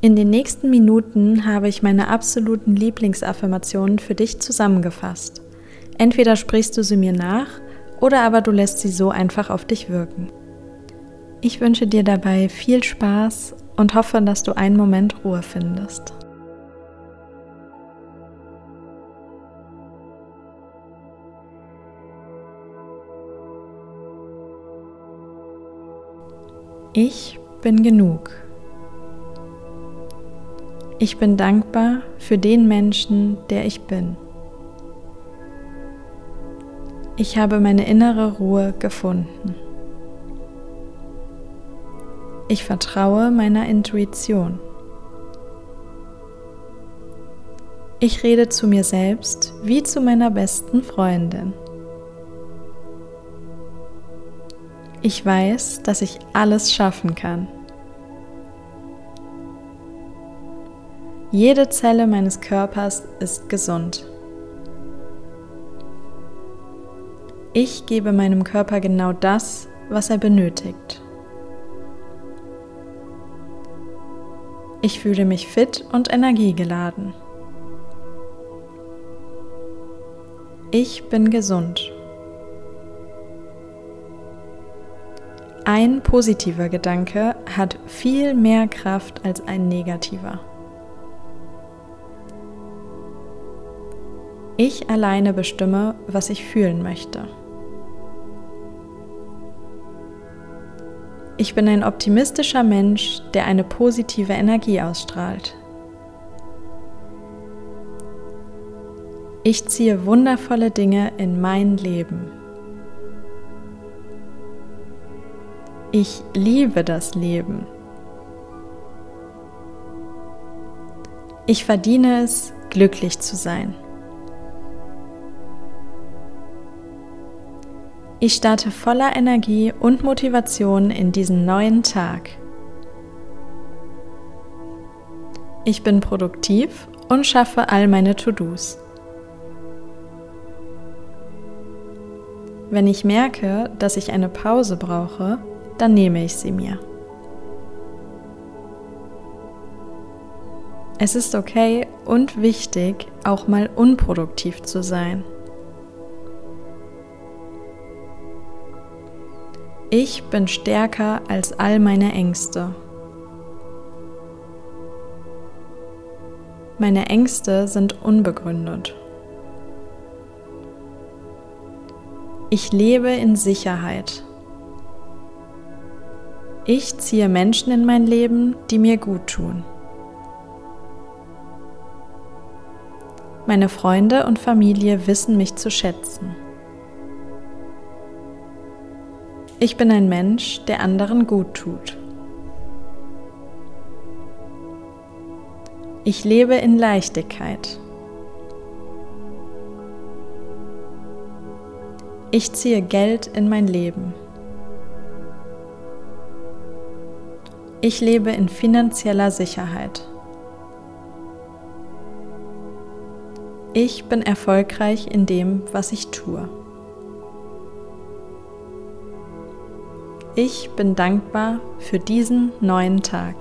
In den nächsten Minuten habe ich meine absoluten Lieblingsaffirmationen für dich zusammengefasst. Entweder sprichst du sie mir nach oder aber du lässt sie so einfach auf dich wirken. Ich wünsche dir dabei viel Spaß und hoffe, dass du einen Moment Ruhe findest. Ich bin genug. Ich bin dankbar für den Menschen, der ich bin. Ich habe meine innere Ruhe gefunden. Ich vertraue meiner Intuition. Ich rede zu mir selbst wie zu meiner besten Freundin. Ich weiß, dass ich alles schaffen kann. Jede Zelle meines Körpers ist gesund. Ich gebe meinem Körper genau das, was er benötigt. Ich fühle mich fit und energiegeladen. Ich bin gesund. Ein positiver Gedanke hat viel mehr Kraft als ein negativer. Ich alleine bestimme, was ich fühlen möchte. Ich bin ein optimistischer Mensch, der eine positive Energie ausstrahlt. Ich ziehe wundervolle Dinge in mein Leben. Ich liebe das Leben. Ich verdiene es, glücklich zu sein. Ich starte voller Energie und Motivation in diesen neuen Tag. Ich bin produktiv und schaffe all meine To-Dos. Wenn ich merke, dass ich eine Pause brauche, dann nehme ich sie mir. Es ist okay und wichtig, auch mal unproduktiv zu sein. Ich bin stärker als all meine Ängste. Meine Ängste sind unbegründet. Ich lebe in Sicherheit. Ich ziehe Menschen in mein Leben, die mir gut tun. Meine Freunde und Familie wissen mich zu schätzen. Ich bin ein Mensch, der anderen gut tut. Ich lebe in Leichtigkeit. Ich ziehe Geld in mein Leben. Ich lebe in finanzieller Sicherheit. Ich bin erfolgreich in dem, was ich tue. Ich bin dankbar für diesen neuen Tag.